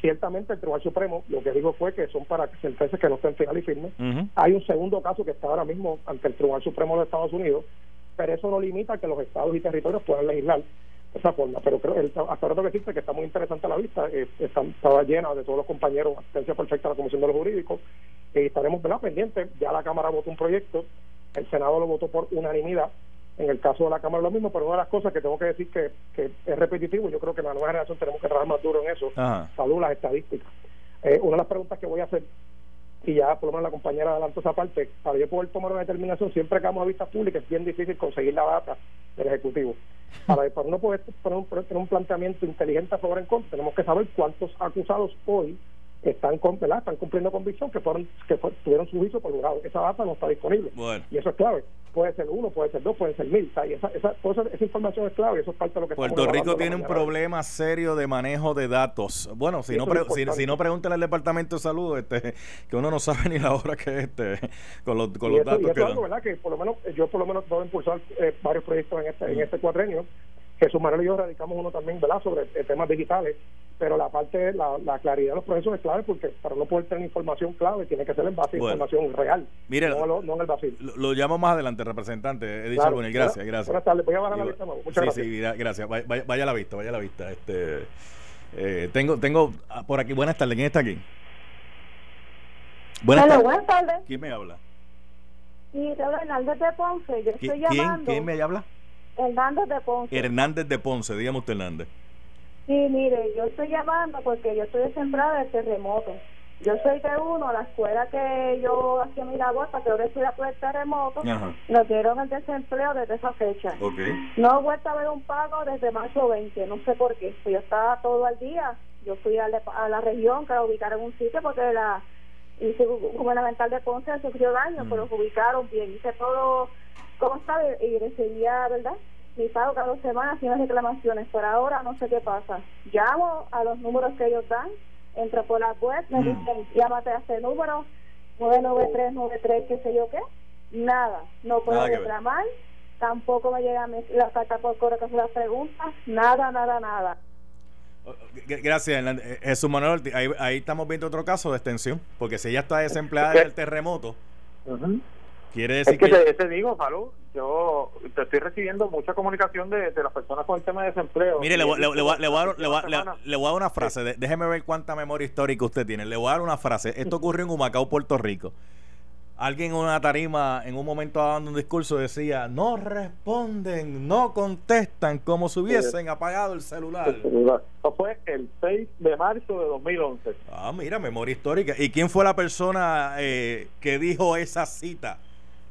S5: ciertamente el Tribunal Supremo lo que dijo fue que son para sentencias que no estén final y firmes. Hay un segundo caso que está ahora mismo ante el Tribunal Supremo de Estados Unidos, pero eso no limita que los estados y territorios puedan legislar de esa forma. Pero creo, el, hasta ahora que existe que está muy interesante la vista, eh, está, estaba llena de todos los compañeros, asistencia perfecta a la Comisión de los Jurídicos, y eh, estaremos pendientes. Ya la Cámara votó un proyecto, el Senado lo votó por unanimidad en el caso de la Cámara lo mismo, pero una de las cosas que tengo que decir que, que es repetitivo, yo creo que la nueva generación tenemos que trabajar más duro en eso, salud las estadísticas.
S3: Eh, una de las preguntas que voy a hacer, y ya por lo menos la compañera adelantó esa parte, para yo poder tomar una determinación, siempre que vamos a vista pública es bien difícil conseguir la data del Ejecutivo. Para, para uno poder tener un, tener un planteamiento inteligente a favor en contra, tenemos que saber cuántos acusados hoy están, con, están cumpliendo convicción que fueron que tuvieron su juicio por logrado. Esa data no está disponible. Y eso es clave. Puede ser uno, puede ser dos, puede ser mil. esa, esa, esa, información es clave y eso es parte de lo que
S2: Puerto Rico tiene un problema serio de manejo de datos. Bueno, si no, si, no pregúntale al Departamento de Salud, este, que uno no sabe ni la hora que este con los, con los datos
S3: y eso es algo, ¿verdad? Que por lo menos, yo por lo menos puedo impulsar eh, varios proyectos en este, en este cuadrenio Jesús Manuel y yo radicamos uno también ¿verdad? sobre temas digitales, pero la parte, la, la claridad de los procesos es clave porque para no poder tener información clave tiene que ser en base a información real,
S2: mire, no, en el vacío. Lo, llamo más adelante, representante Edith claro, Gracias, gracias.
S3: Buenas tardes, voy a bajar la vista. Muchas
S2: sí,
S3: gracias.
S2: Sí, gracias. Vaya, vaya, a la vista, vaya a la vista. Este, eh, tengo, tengo ah, por aquí, buenas tardes, ¿quién está aquí?
S7: Buenas, tardes. buenas tardes.
S2: ¿Quién me habla?
S7: Sí, Hernández de Ponce. Yo estoy llamando.
S2: ¿Quién me habla?
S7: Hernández de Ponce.
S2: Hernández de Ponce, dígame usted Hernández.
S7: Sí, mire, yo estoy llamando porque yo estoy desempleada del terremoto. Yo soy de uno, la escuela que yo hacía mi labor para que yo estuviera por el terremoto, nos dieron el desempleo desde esa fecha. No he vuelto a ver un pago desde marzo 20, no sé por qué. Pues yo estaba todo al día, yo fui a, la región que ubicaron en un sitio porque la gubernamental de Ponce sufrió daño, pero lo ubicaron bien, hice todo ¿Cómo sabe? Y recibía, ¿verdad? Mi pago cada dos semanas sin reclamaciones. Por ahora no sé qué pasa. Llamo a los números que ellos dan, entro por la web, me dicen, llámate a ese número, 99393, qué sé yo qué. Nada, no puedo reclamar, tampoco me llega la carta por correo que se las preguntas, nada, nada, nada.
S2: Gracias, eh, Jesús Manuel. Ahí, ahí, estamos viendo otro caso de extensión, porque si ella está desempleada del terremoto, Quiere decir
S3: es que, Te, digo, Salud, yo te estoy recibiendo mucha comunicación de, las personas con el tema de desempleo.
S2: Mire, le, voy, a dar una frase, déjeme ver cuánta memoria histórica usted tiene. Le voy a dar una frase. Esto ocurrió en Humacao, Puerto Rico. Alguien en una tarima, en un momento dando un discurso, decía, no responden, no contestan, como si hubiesen apagado el celular.
S3: Eso fue el 6 de marzo de 2011.
S2: Ah, mira, memoria histórica. ¿Y quién fue la persona eh, que dijo esa cita?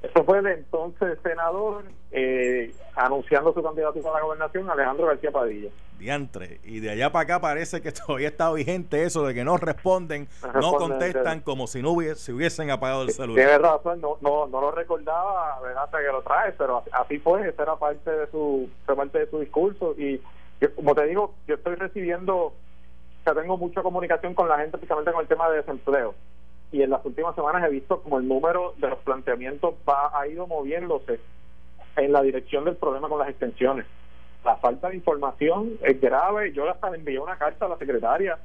S3: Eso fue el entonces senador eh, anunciando su candidatura a la gobernación, Alejandro García Padilla.
S2: Diantre. Y de allá para acá parece que todavía está vigente eso de que no responden, no, contestan como si no hubiese, hubiesen apagado el celular.
S3: Tiene razón, no, no, no lo recordaba, ¿verdad? Hasta que lo trae, pero así fue, esa era parte de su, parte de su discurso. Y como te digo, yo estoy recibiendo, o sea, tengo mucha comunicación con la gente, especialmente con el tema de desempleo y en las últimas semanas he visto como el número de los planteamientos va, ha ido moviéndose en la dirección del problema con las extensiones. La falta de información es grave. Yo hasta le envié una carta a la secretaria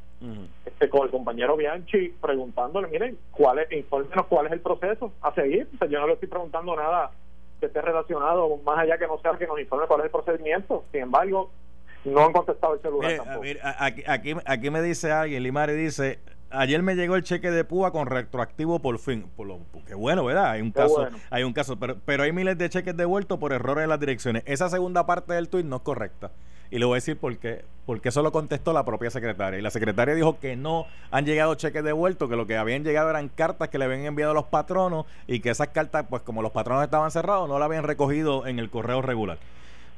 S3: este, con el compañero Bianchi preguntándole, miren, ¿cuál es, infórmenos cuál es el proceso a seguir. yo no le estoy preguntando nada que esté relacionado, más allá que no sea que nos informe cuál es el procedimiento. Sin embargo, no han contestado el celular.
S2: aquí, aquí, aquí me dice alguien, Limari dice, ayer me llegó el cheque de púa con retroactivo por fin. Por lo, qué bueno, ¿verdad? Hay un caso, hay un caso, pero, pero hay miles de cheques devueltos por errores en las direcciones. Esa segunda parte del tuit no es correcta. Y le voy a decir por qué. Porque eso lo contestó la propia secretaria. Y la secretaria dijo que no han llegado cheques devueltos, que lo que habían llegado eran cartas que le habían enviado los patronos y que esas cartas, pues como los patronos estaban cerrados, no la habían recogido en el correo regular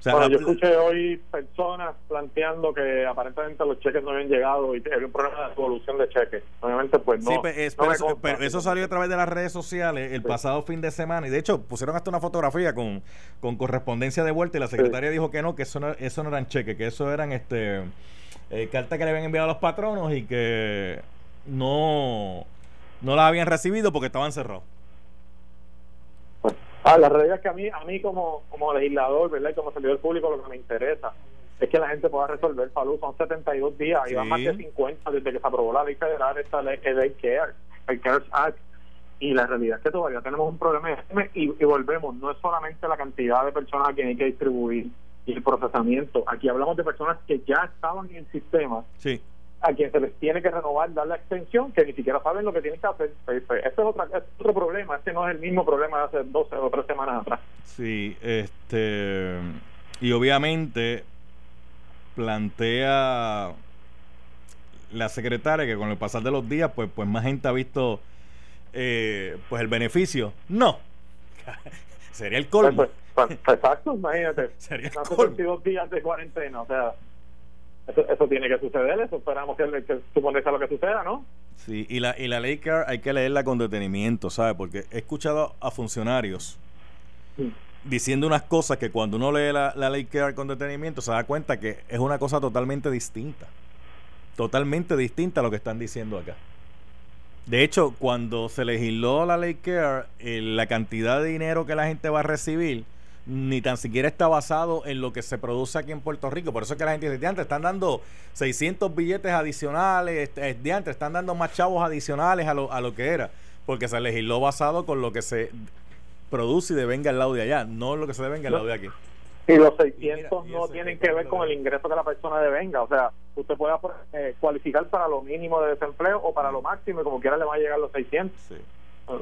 S3: bueno, yo escuché hoy personas planteando que aparentemente los cheques no habían llegado y había un problema de devolución de cheques. Obviamente, pues no. Sí,
S2: pues, pero, eso, salió a través de las redes sociales el pasado fin de semana y de hecho pusieron hasta una fotografía con, con correspondencia de vuelta y la secretaria dijo que no, que eso no, eso no eran cheques, que eso eran este eh, cartas que le habían enviado a los patronos y que no, no las habían recibido porque estaban cerrados.
S3: Ah, la realidad es que a mí, a mí como, como legislador, ¿verdad? Y como servidor público, lo que me interesa es que la gente pueda resolver salud. Son 72 días y van más de 50 desde que se aprobó la ley federal, esta ley, el CARE, el CARES Act. Y la realidad es que todavía tenemos un problema. Y, y volvemos, no es solamente la cantidad de personas a quien hay que distribuir y el procesamiento. Aquí hablamos de personas que ya estaban en el sistema.
S2: Sí
S3: a quien se les tiene que renovar, dar la extensión, que ni siquiera saben lo que tienen que hacer. Pues, pues, este es, otra, otro problema, este no es el mismo problema de hace 12 o 3 semanas atrás.
S2: Sí, este. Y obviamente plantea la secretaria que con el pasar de los días, pues, pues más gente ha visto eh, pues el beneficio. No. Sería el colmo. Pues,
S3: pues, pues, exacto, imagínate. Sería el colmo. días de cuarentena, o sea, eso, eso, tiene que suceder, eso esperamos que, que supone sea lo que suceda, ¿no?
S2: Sí, y la, y la ley CAR hay que leerla con detenimiento, ¿sabes? Porque he escuchado a funcionarios diciendo unas cosas que cuando uno lee la, la ley CAR con detenimiento se da cuenta que es una cosa totalmente distinta. Totalmente distinta a lo que están diciendo acá. De hecho, cuando se legisló la ley CARE, la cantidad de dinero que la gente va a recibir ni tan siquiera está basado en lo que se produce aquí en Puerto Rico. Por eso es que la gente dice, antes están dando 600 billetes adicionales, de antes están dando más chavos adicionales a lo, a lo que era, porque se legisló basado con lo que se produce y devenga el lado de allá, no lo que se devenga el lado de aquí.
S3: Y los 600 no tienen que ver con el ingreso que la persona devenga. O sea, usted puede eh, cualificar para lo mínimo de desempleo o para lo máximo y como quiera le va a llegar los 600.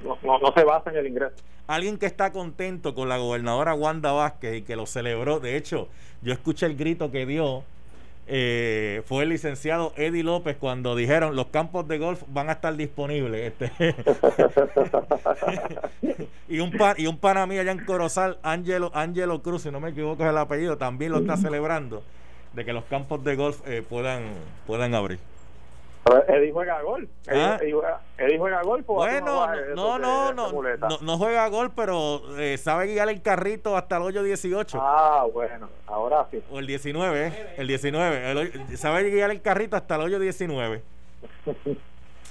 S3: No, se basa en el ingreso.
S2: Alguien que está contento con la gobernadora Wanda Vázquez y que lo celebró, de hecho, yo escuché el grito que dio eh, fue el licenciado Eddie López cuando dijeron los campos de golf van a estar disponibles. Este. y un pan, y un pana mío allá en Corozal, Angelo, Angelo Cruz, si no me equivoco es el apellido, también lo está celebrando de que los campos de golf eh, puedan, puedan abrir.
S3: Eddie juega gol. ¿Ah? Eddie, juega, gol.
S2: Bueno, no, no, no, no, juega gol, pero eh, sabe guiar el carrito hasta el hoyo 18.
S3: Ah, bueno, ahora sí.
S2: O el 19, ¿eh? el 19. sabe guiar el carrito hasta el hoyo 19.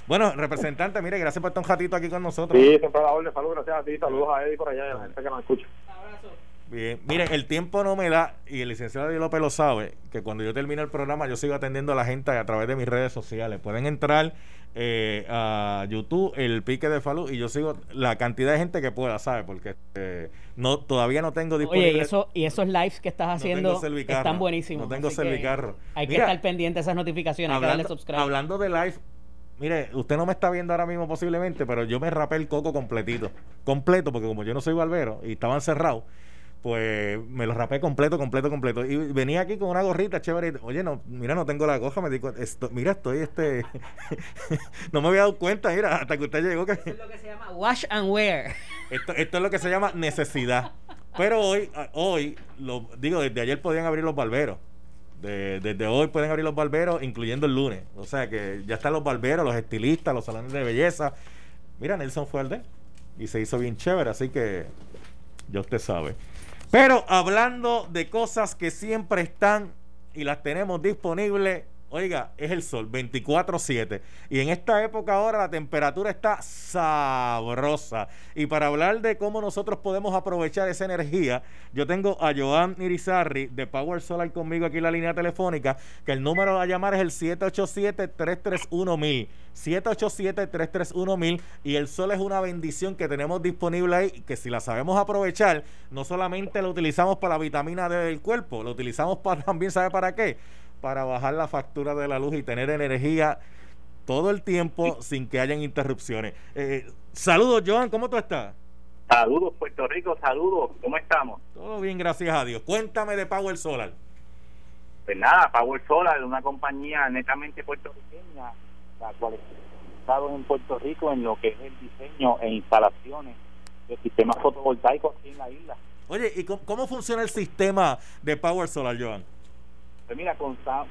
S2: Bueno, representante, mire, gracias por estar un ratito aquí con nosotros.
S3: Sí, siempre la orden. Saludos, gracias a ti. Saludos a Eddie por allá y a la gente que nos escucha.
S2: Bien, miren, el tiempo no me da, y el licenciado Eddie López lo sabe, que cuando yo termine el programa yo sigo atendiendo a la gente a través de mis redes sociales. Pueden entrar eh, a YouTube, el pique de Falú, y yo sigo la cantidad de gente que pueda, ¿sabes? Porque eh, no todavía no tengo
S8: disponible. Oye, y, eso, y esos lives que estás haciendo están buenísimos.
S2: No tengo servicarro.
S8: Hay que estar pendiente de esas notificaciones,
S2: hablando, Hablando de live, Mire, usted no me está viendo ahora mismo posiblemente, pero yo me rapé el coco completito. Completo, porque como yo no soy barbero y estaban cerrados, pues me lo rapé completo, completo, completo. Y venía aquí con una gorrita chévere. Oye, no, mira, no tengo la goja. Me dijo, esto, mira, estoy este. no me había dado cuenta, mira, hasta que usted llegó. Que...
S8: Esto es lo que se llama wash and wear.
S2: Esto, esto es lo que se llama necesidad. Pero hoy, hoy, lo, digo, desde ayer podían abrir los barberos. desde hoy pueden abrir los barberos, incluyendo el lunes. O sea que ya están los barberos, los estilistas, los salones de belleza. Mira, Nelson fue al de y se hizo bien chévere, así que ya usted sabe. Pero hablando de cosas que siempre están y las tenemos disponibles, oiga, es el sol, 24-7. Y en esta época ahora la temperatura está sabrosa. Y para hablar de cómo nosotros podemos aprovechar esa energía, yo tengo a Joan Irizarri de Power Solar conmigo aquí en la línea telefónica, que el número a llamar es el 787-331-1000. 787-331-1000 y el sol es una bendición que tenemos disponible ahí que si la sabemos aprovechar no solamente lo utilizamos para la vitamina D del cuerpo lo utilizamos para también sabe para qué para bajar la factura de la luz y tener energía todo el tiempo sin que hayan interrupciones eh, saludos Joan ¿cómo tú estás?
S9: Saludos Puerto Rico, saludos, ¿cómo estamos?
S2: Todo bien, gracias a Dios. Cuéntame de Power Solar.
S9: Pues nada, Power Solar es una compañía netamente puertorriqueña la cual estado en Puerto Rico en lo que es el diseño e instalaciones de sistemas fotovoltaicos aquí en la isla.
S2: Oye, ¿y cómo, funciona el sistema de Power Solar, Joan?
S9: Pues mira,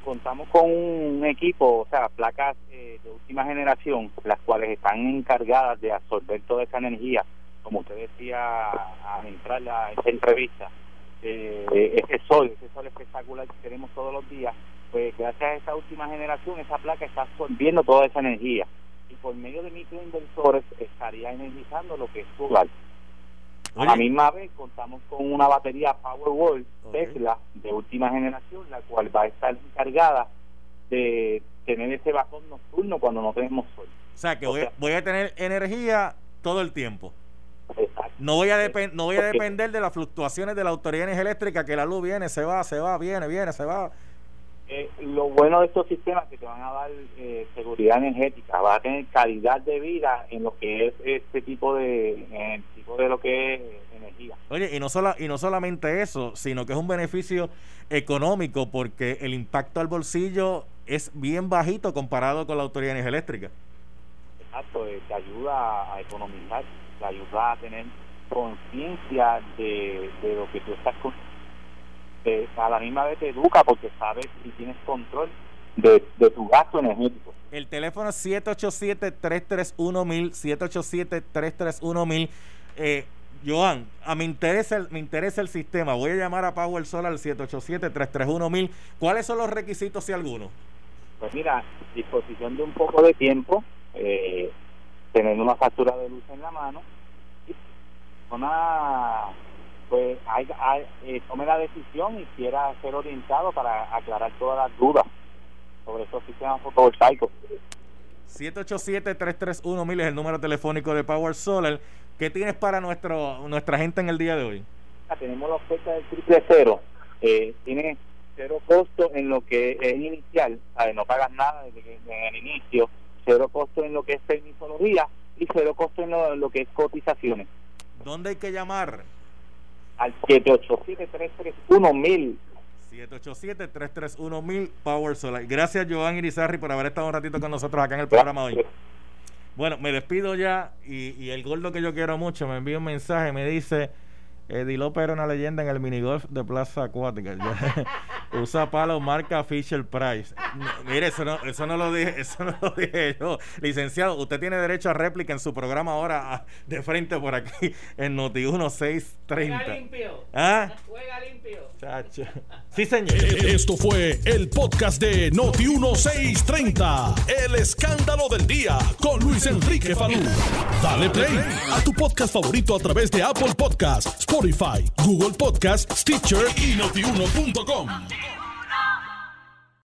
S9: contamos con un equipo, o sea, placas eh, de última generación, las cuales están encargadas de absorber toda esa energía, como usted decía al entrar a esta entrevista, eh, ese sol, ese sol espectacular que tenemos todos los días, pues gracias a esa última generación, esa placa está absorbiendo toda esa energía. Y por medio de microinversores estaría energizando lo que es su A la misma vez contamos con una batería Powerwall Tesla de última generación, la cual va a estar encargada de tener ese bajón nocturno cuando no tenemos sol.
S2: O sea que voy, voy a tener energía todo el tiempo. No voy a, no voy a depender de las fluctuaciones de la autoridad energética, que la luz viene, se va, se va, viene, viene, se va.
S9: Eh, lo bueno de estos sistemas es que te van a dar eh, seguridad energética, vas a tener calidad de vida en lo que es este tipo de en tipo de lo que es energía.
S2: Oye, y no sola, y no solamente eso, sino que es un beneficio económico porque el impacto al bolsillo es bien bajito comparado con la Autoridad de Energía Eléctrica.
S9: Exacto, eh, te ayuda a economizar, te ayuda a tener conciencia de, de lo que tú estás con a la misma vez te educa porque sabes si tienes control de, tu gasto energético.
S2: El teléfono es 787-331-1000, 787-331-1000. Eh, Joan, a me interesa, el, me interesa el sistema. Voy a llamar a Power Solar al 787-331-1000. ¿Cuáles son los requisitos, si alguno?
S9: Pues mira, disposición de un poco de tiempo, eh, tener una factura de luz en la mano, una pues hay, eh, tome la decisión y quiera ser orientado para aclarar todas las dudas sobre estos sistemas fotovoltaicos.
S2: 787-331-1000 es el número telefónico de Power Solar. ¿Qué tienes para nuestro nuestra gente en el día de hoy?
S9: Tenemos la oferta del triple cero. Eh, tiene cero costo en lo que es inicial, no pagas nada desde, que, el inicio, cero costo en lo que es tecnología y cero costo en lo, en lo que es cotizaciones.
S2: ¿Dónde hay que llamar?
S9: Al 787-331-1000.
S2: 787-331-1000 Power Solar. Gracias, Joan Irizarri, por haber estado un ratito con nosotros acá en el programa hoy. Bueno, me despido ya y, y el gordo que yo quiero mucho me envía un mensaje, me dice Eddie López era una leyenda en el minigolf de Plaza Acuática. Usa palo marca Fisher Price. mire, eso no, eso no lo dije, eso no lo dije yo. Licenciado, usted tiene derecho a réplica en su programa ahora de frente por aquí en Noti 1630. Juega limpio. ¿Ah? Juega limpio. Chacho. Sí, señor.
S1: Eh, esto fue el podcast de Noti 1630. El escándalo del día con Luis Enrique Falú. Dale play a tu podcast favorito a través de Apple Podcasts Spotify, Google Podcast, Stitcher y notiuno.com.